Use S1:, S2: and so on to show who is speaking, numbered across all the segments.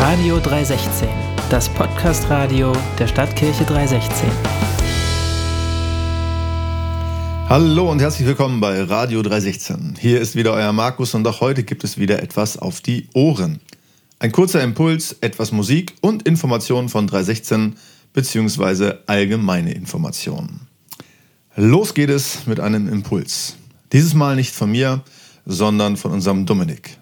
S1: Radio 316, das Podcast-Radio der Stadtkirche 316.
S2: Hallo und herzlich willkommen bei Radio 316. Hier ist wieder euer Markus und auch heute gibt es wieder etwas auf die Ohren. Ein kurzer Impuls, etwas Musik und Informationen von 316 bzw. allgemeine Informationen. Los geht es mit einem Impuls. Dieses Mal nicht von mir, sondern von unserem Dominik.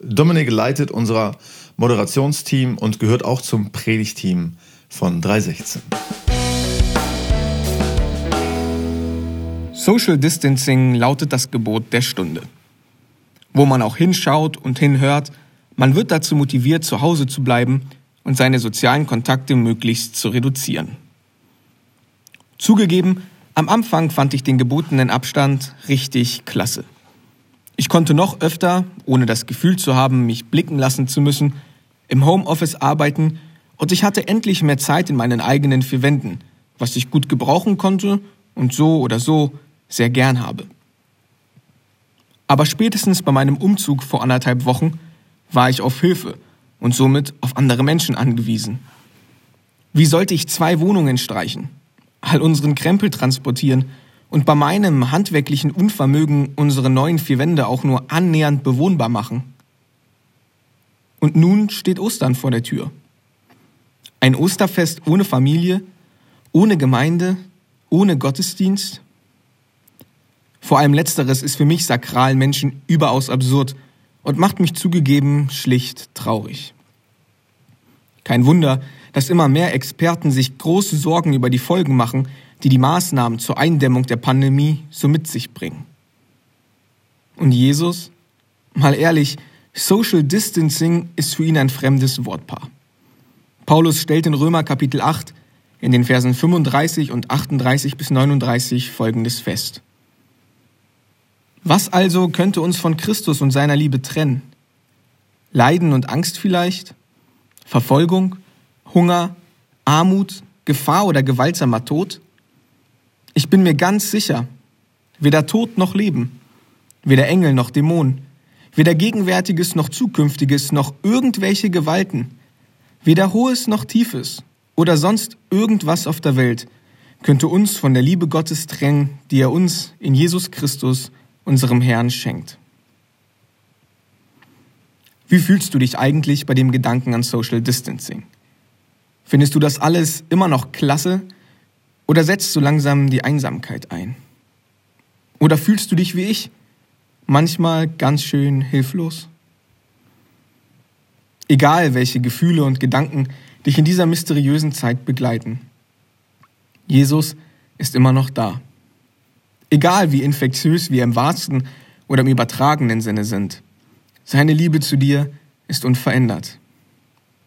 S2: Dominik leitet unser Moderationsteam und gehört auch zum Predigteam von 316.
S3: Social Distancing lautet das Gebot der Stunde. Wo man auch hinschaut und hinhört, man wird dazu motiviert, zu Hause zu bleiben und seine sozialen Kontakte möglichst zu reduzieren. Zugegeben, am Anfang fand ich den gebotenen Abstand richtig klasse. Ich konnte noch öfter, ohne das Gefühl zu haben, mich blicken lassen zu müssen, im Homeoffice arbeiten und ich hatte endlich mehr Zeit in meinen eigenen vier Wänden, was ich gut gebrauchen konnte und so oder so sehr gern habe. Aber spätestens bei meinem Umzug vor anderthalb Wochen war ich auf Hilfe und somit auf andere Menschen angewiesen. Wie sollte ich zwei Wohnungen streichen, all unseren Krempel transportieren und bei meinem handwerklichen Unvermögen unsere neuen vier Wände auch nur annähernd bewohnbar machen. Und nun steht Ostern vor der Tür. Ein Osterfest ohne Familie, ohne Gemeinde, ohne Gottesdienst. Vor allem letzteres ist für mich sakralen Menschen überaus absurd und macht mich zugegeben schlicht traurig. Kein Wunder, dass immer mehr Experten sich große Sorgen über die Folgen machen, die die Maßnahmen zur Eindämmung der Pandemie so mit sich bringen. Und Jesus? Mal ehrlich, Social Distancing ist für ihn ein fremdes Wortpaar. Paulus stellt in Römer Kapitel 8 in den Versen 35 und 38 bis 39 folgendes fest. Was also könnte uns von Christus und seiner Liebe trennen? Leiden und Angst vielleicht? Verfolgung? Hunger? Armut? Gefahr oder gewaltsamer Tod? Ich bin mir ganz sicher, weder Tod noch Leben, weder Engel noch Dämonen, weder Gegenwärtiges noch Zukünftiges noch irgendwelche Gewalten, weder Hohes noch Tiefes oder sonst irgendwas auf der Welt könnte uns von der Liebe Gottes trennen, die er uns in Jesus Christus, unserem Herrn, schenkt. Wie fühlst du dich eigentlich bei dem Gedanken an Social Distancing? Findest du das alles immer noch klasse oder setzt so langsam die Einsamkeit ein? Oder fühlst du dich wie ich, manchmal ganz schön hilflos? Egal, welche Gefühle und Gedanken dich in dieser mysteriösen Zeit begleiten. Jesus ist immer noch da. Egal, wie infektiös wir im wahrsten oder im übertragenen Sinne sind. Seine Liebe zu dir ist unverändert.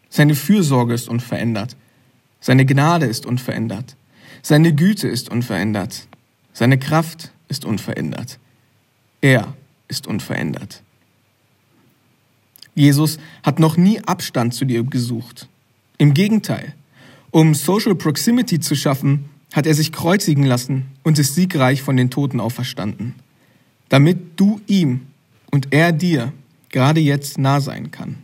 S3: Seine Fürsorge ist unverändert. Seine Gnade ist unverändert. Seine Güte ist unverändert. Seine Kraft ist unverändert. Er ist unverändert. Jesus hat noch nie Abstand zu dir gesucht. Im Gegenteil, um Social Proximity zu schaffen, hat er sich kreuzigen lassen und ist siegreich von den Toten auferstanden, damit du ihm und er dir gerade jetzt nah sein kann.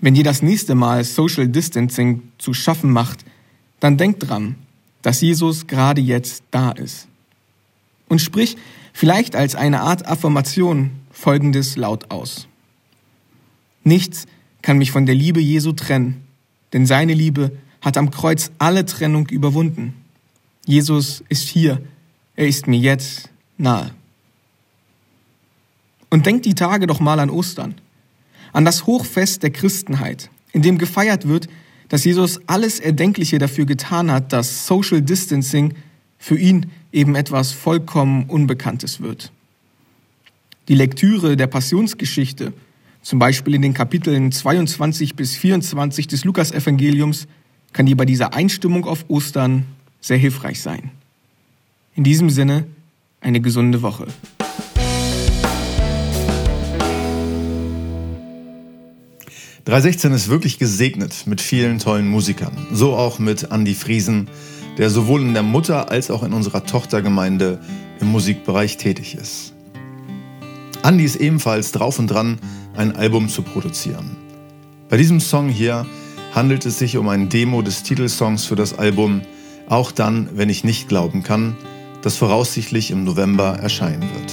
S3: Wenn dir das nächste Mal Social Distancing zu schaffen macht, dann denk dran, dass Jesus gerade jetzt da ist. Und sprich vielleicht als eine Art Affirmation folgendes laut aus. Nichts kann mich von der Liebe Jesu trennen, denn seine Liebe hat am Kreuz alle Trennung überwunden. Jesus ist hier, er ist mir jetzt nahe. Und denk die Tage doch mal an Ostern, an das Hochfest der Christenheit, in dem gefeiert wird, dass Jesus alles Erdenkliche dafür getan hat, dass Social Distancing für ihn eben etwas vollkommen Unbekanntes wird. Die Lektüre der Passionsgeschichte, zum Beispiel in den Kapiteln 22 bis 24 des Lukasevangeliums, kann dir bei dieser Einstimmung auf Ostern sehr hilfreich sein. In diesem Sinne eine gesunde Woche.
S2: 316 ist wirklich gesegnet mit vielen tollen Musikern. So auch mit Andy Friesen, der sowohl in der Mutter als auch in unserer Tochtergemeinde im Musikbereich tätig ist. Andy ist ebenfalls drauf und dran, ein Album zu produzieren. Bei diesem Song hier handelt es sich um ein Demo des Titelsongs für das Album Auch dann, wenn ich nicht glauben kann, das voraussichtlich im November erscheinen wird.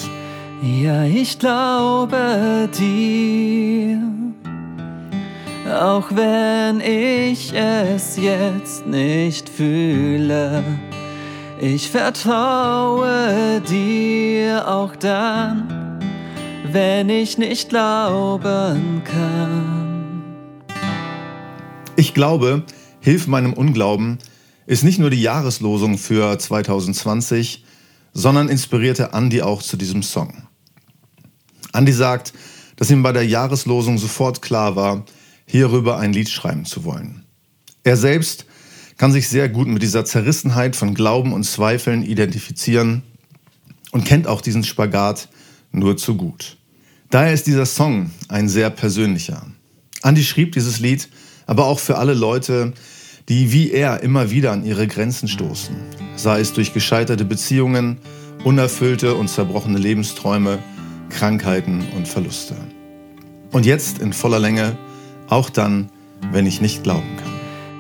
S4: Ja, ich glaube dir, auch wenn ich es jetzt nicht fühle. Ich vertraue dir auch dann, wenn ich nicht glauben kann.
S2: Ich glaube, Hilf meinem Unglauben ist nicht nur die Jahreslosung für 2020, sondern inspirierte Andy auch zu diesem Song. Andy sagt, dass ihm bei der Jahreslosung sofort klar war, hierüber ein Lied schreiben zu wollen. Er selbst kann sich sehr gut mit dieser Zerrissenheit von Glauben und Zweifeln identifizieren und kennt auch diesen Spagat nur zu gut. Daher ist dieser Song ein sehr persönlicher. Andy schrieb dieses Lied aber auch für alle Leute, die wie er immer wieder an ihre Grenzen stoßen, sei es durch gescheiterte Beziehungen, unerfüllte und zerbrochene Lebensträume, Krankheiten und Verluste. Und jetzt in voller Länge, auch dann, wenn ich nicht glauben kann.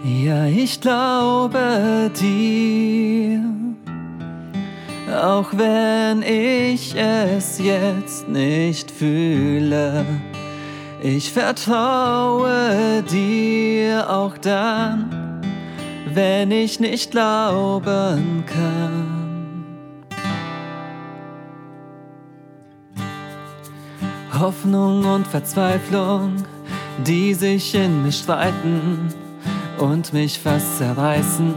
S4: Ja, ich glaube dir, auch wenn ich es jetzt nicht fühle. Ich vertraue dir auch dann, wenn ich nicht glauben kann. Hoffnung und Verzweiflung, die sich in mir streiten und mich fast zerreißen.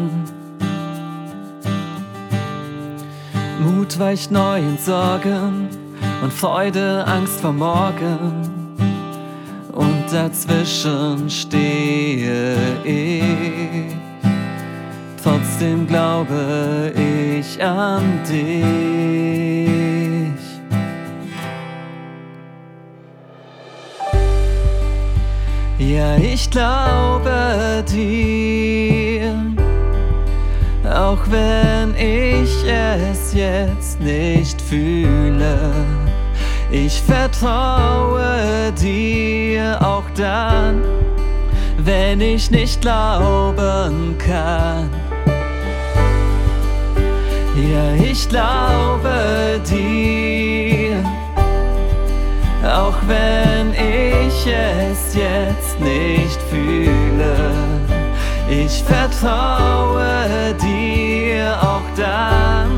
S4: Mut weicht neuen Sorgen und Freude Angst vor morgen und dazwischen stehe ich. Trotzdem glaube ich an dich. Ja, ich glaube dir, auch wenn ich es jetzt nicht fühle. Ich vertraue dir auch dann, wenn ich nicht glauben kann. Ja, ich glaube dir, auch wenn ich es jetzt nicht fühle. Ich vertraue dir auch dann,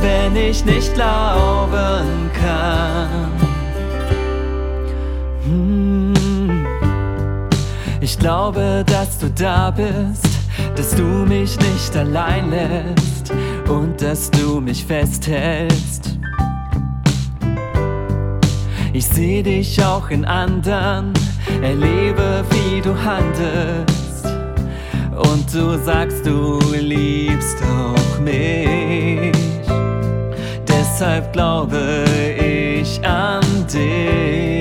S4: wenn ich nicht glauben kann. Hm. Ich glaube, dass du da bist, dass du mich nicht allein lässt und dass du mich festhältst. Ich sehe dich auch in anderen, erlebe, wie du handelst. Und du sagst, du liebst auch mich. Deshalb glaube ich an dich.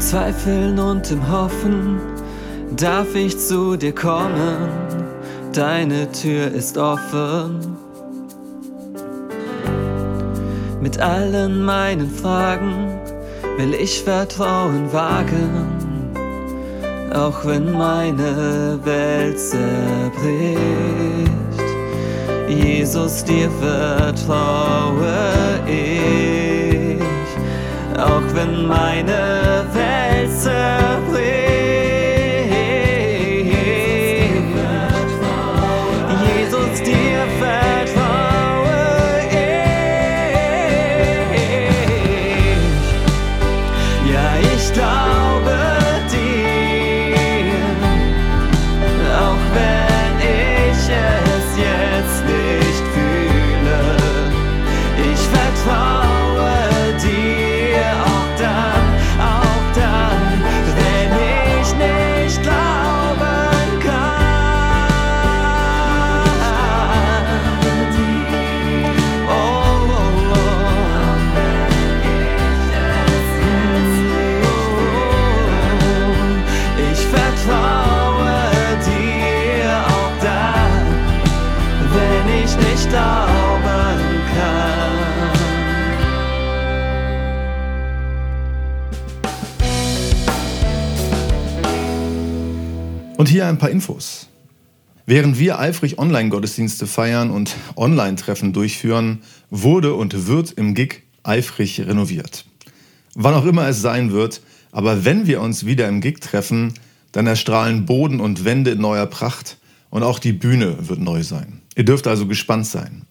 S4: Zweifeln und im Hoffen darf ich zu dir kommen. Deine Tür ist offen. Mit allen meinen Fragen will ich Vertrauen wagen. auch wenn meine Welt zerbricht. Jesus, dir vertraue ich, auch wenn meine Welt
S2: ein paar Infos. Während wir eifrig Online-Gottesdienste feiern und Online-Treffen durchführen, wurde und wird im Gig eifrig renoviert. Wann auch immer es sein wird, aber wenn wir uns wieder im Gig treffen, dann erstrahlen Boden und Wände in neuer Pracht und auch die Bühne wird neu sein. Ihr dürft also gespannt sein.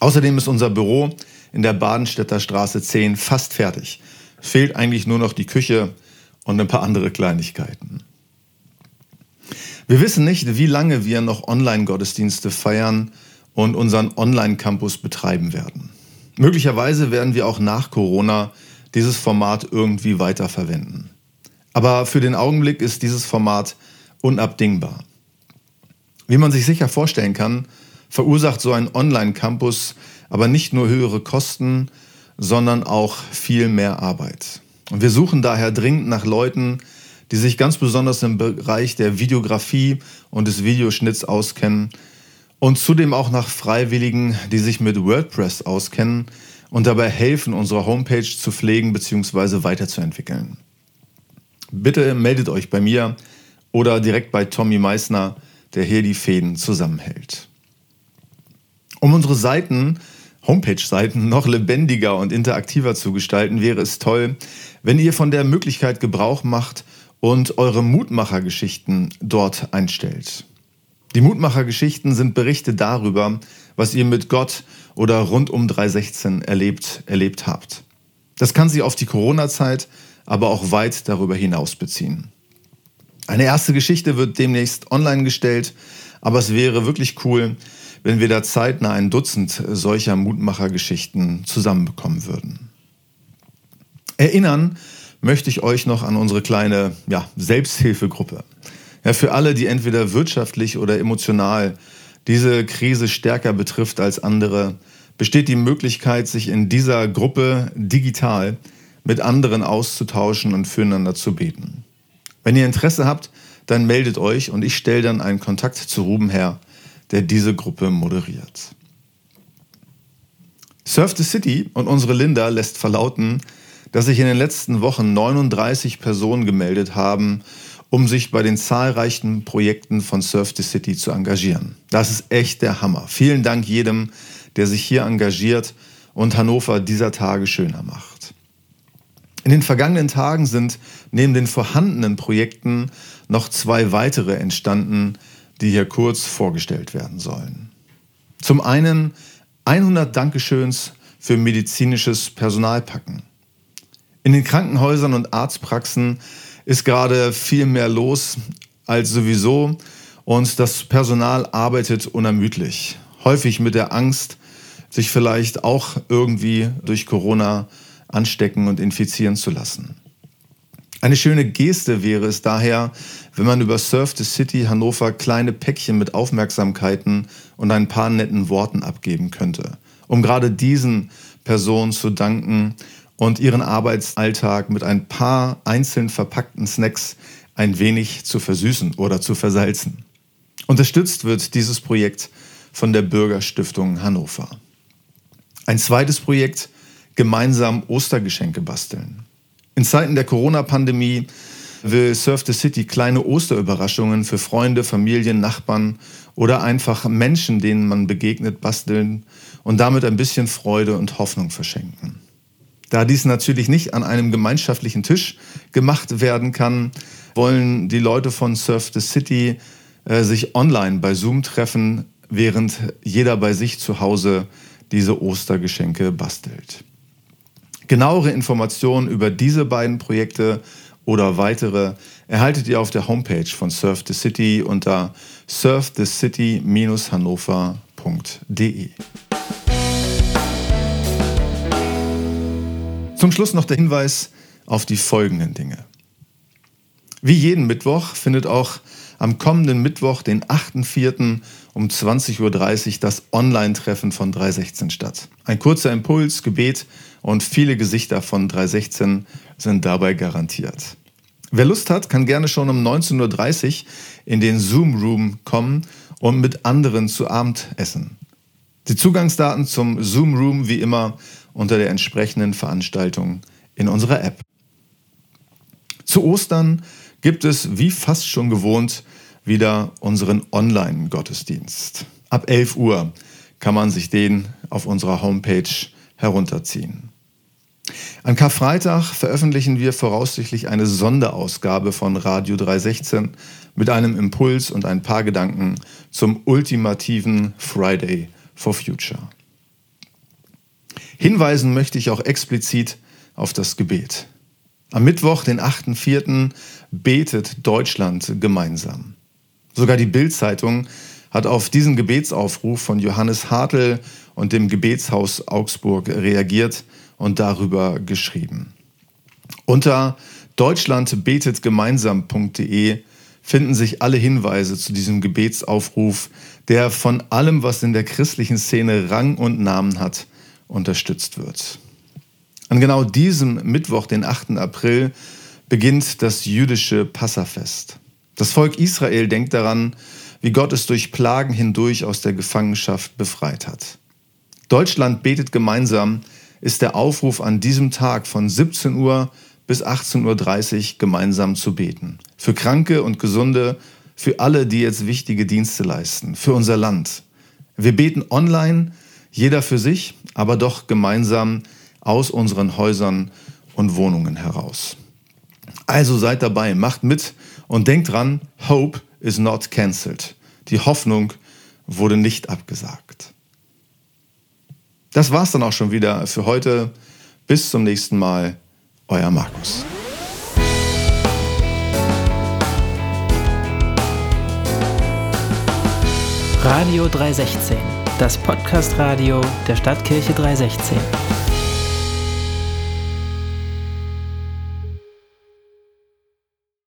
S2: Außerdem ist unser Büro in der Badenstädter Straße 10 fast fertig. Fehlt eigentlich nur noch die Küche und ein paar andere Kleinigkeiten. Wir wissen nicht, wie lange wir noch Online-Gottesdienste feiern und unseren Online-Campus betreiben werden. Möglicherweise werden wir auch nach Corona dieses Format irgendwie weiterverwenden. Aber für den Augenblick ist dieses Format unabdingbar. Wie man sich sicher vorstellen kann, verursacht so ein Online-Campus aber nicht nur höhere Kosten, sondern auch viel mehr Arbeit. Und wir suchen daher dringend nach Leuten, die sich ganz besonders im Bereich der Videografie und des Videoschnitts auskennen und zudem auch nach Freiwilligen, die sich mit WordPress auskennen und dabei helfen, unsere Homepage zu pflegen bzw. weiterzuentwickeln. Bitte meldet euch bei mir oder direkt bei Tommy Meissner, der hier die Fäden zusammenhält. Um unsere Seiten, Homepage-Seiten, noch lebendiger und interaktiver zu gestalten, wäre es toll, wenn ihr von der Möglichkeit Gebrauch macht und eure Mutmachergeschichten dort einstellt. Die Mutmachergeschichten sind Berichte darüber, was ihr mit Gott oder rund um 316 erlebt, erlebt habt. Das kann sich auf die Corona-Zeit, aber auch weit darüber hinaus beziehen. Eine erste Geschichte wird demnächst online gestellt, aber es wäre wirklich cool, wenn wir da zeitnah ein Dutzend solcher Mutmachergeschichten zusammenbekommen würden. Erinnern möchte ich euch noch an unsere kleine ja, Selbsthilfegruppe. Ja, für alle, die entweder wirtschaftlich oder emotional diese Krise stärker betrifft als andere, besteht die Möglichkeit, sich in dieser Gruppe digital mit anderen auszutauschen und füreinander zu beten. Wenn ihr Interesse habt, dann meldet euch und ich stelle dann einen Kontakt zu Ruben her, der diese Gruppe moderiert. Surf the City und unsere Linda lässt verlauten, dass sich in den letzten Wochen 39 Personen gemeldet haben, um sich bei den zahlreichen Projekten von Surf the City zu engagieren. Das ist echt der Hammer. Vielen Dank jedem, der sich hier engagiert und Hannover dieser Tage schöner macht. In den vergangenen Tagen sind neben den vorhandenen Projekten noch zwei weitere entstanden, die hier kurz vorgestellt werden sollen. Zum einen 100 Dankeschöns für medizinisches Personalpacken. In den Krankenhäusern und Arztpraxen ist gerade viel mehr los als sowieso und das Personal arbeitet unermüdlich. Häufig mit der Angst, sich vielleicht auch irgendwie durch Corona anstecken und infizieren zu lassen. Eine schöne Geste wäre es daher, wenn man über Surf the City Hannover kleine Päckchen mit Aufmerksamkeiten und ein paar netten Worten abgeben könnte, um gerade diesen Personen zu danken und ihren Arbeitsalltag mit ein paar einzeln verpackten Snacks ein wenig zu versüßen oder zu versalzen. Unterstützt wird dieses Projekt von der Bürgerstiftung Hannover. Ein zweites Projekt, gemeinsam Ostergeschenke basteln. In Zeiten der Corona-Pandemie will Surf the City kleine Osterüberraschungen für Freunde, Familien, Nachbarn oder einfach Menschen, denen man begegnet, basteln und damit ein bisschen Freude und Hoffnung verschenken. Da dies natürlich nicht an einem gemeinschaftlichen Tisch gemacht werden kann, wollen die Leute von Surf the City äh, sich online bei Zoom treffen, während jeder bei sich zu Hause diese Ostergeschenke bastelt. Genauere Informationen über diese beiden Projekte oder weitere erhaltet ihr auf der Homepage von Surf the City unter surfthecity-hannover.de. Zum Schluss noch der Hinweis auf die folgenden Dinge. Wie jeden Mittwoch findet auch am kommenden Mittwoch, den 8.4. um 20.30 Uhr das Online-Treffen von 316 statt. Ein kurzer Impuls, Gebet und viele Gesichter von 316 sind dabei garantiert. Wer Lust hat, kann gerne schon um 19.30 Uhr in den Zoom Room kommen und mit anderen zu Abend essen. Die Zugangsdaten zum Zoom Room wie immer unter der entsprechenden Veranstaltung in unserer App. Zu Ostern gibt es, wie fast schon gewohnt, wieder unseren Online-Gottesdienst. Ab 11 Uhr kann man sich den auf unserer Homepage herunterziehen. An Karfreitag veröffentlichen wir voraussichtlich eine Sonderausgabe von Radio 316 mit einem Impuls und ein paar Gedanken zum ultimativen Friday for Future. Hinweisen möchte ich auch explizit auf das Gebet. Am Mittwoch, den 8.4., betet Deutschland gemeinsam. Sogar die Bild-Zeitung hat auf diesen Gebetsaufruf von Johannes Hartl und dem Gebetshaus Augsburg reagiert und darüber geschrieben. Unter deutschlandbetetgemeinsam.de finden sich alle Hinweise zu diesem Gebetsaufruf, der von allem, was in der christlichen Szene Rang und Namen hat, unterstützt wird. An genau diesem Mittwoch, den 8. April, beginnt das jüdische Passafest. Das Volk Israel denkt daran, wie Gott es durch Plagen hindurch aus der Gefangenschaft befreit hat. Deutschland betet gemeinsam ist der Aufruf an diesem Tag von 17 Uhr bis 18.30 Uhr gemeinsam zu beten. Für Kranke und Gesunde, für alle, die jetzt wichtige Dienste leisten, für unser Land. Wir beten online, jeder für sich, aber doch gemeinsam aus unseren Häusern und Wohnungen heraus. Also seid dabei, macht mit und denkt dran, Hope is not cancelled. Die Hoffnung wurde nicht abgesagt. Das war's dann auch schon wieder für heute. Bis zum nächsten Mal. Euer Markus.
S1: Radio 316, das Podcast-Radio der Stadtkirche 316.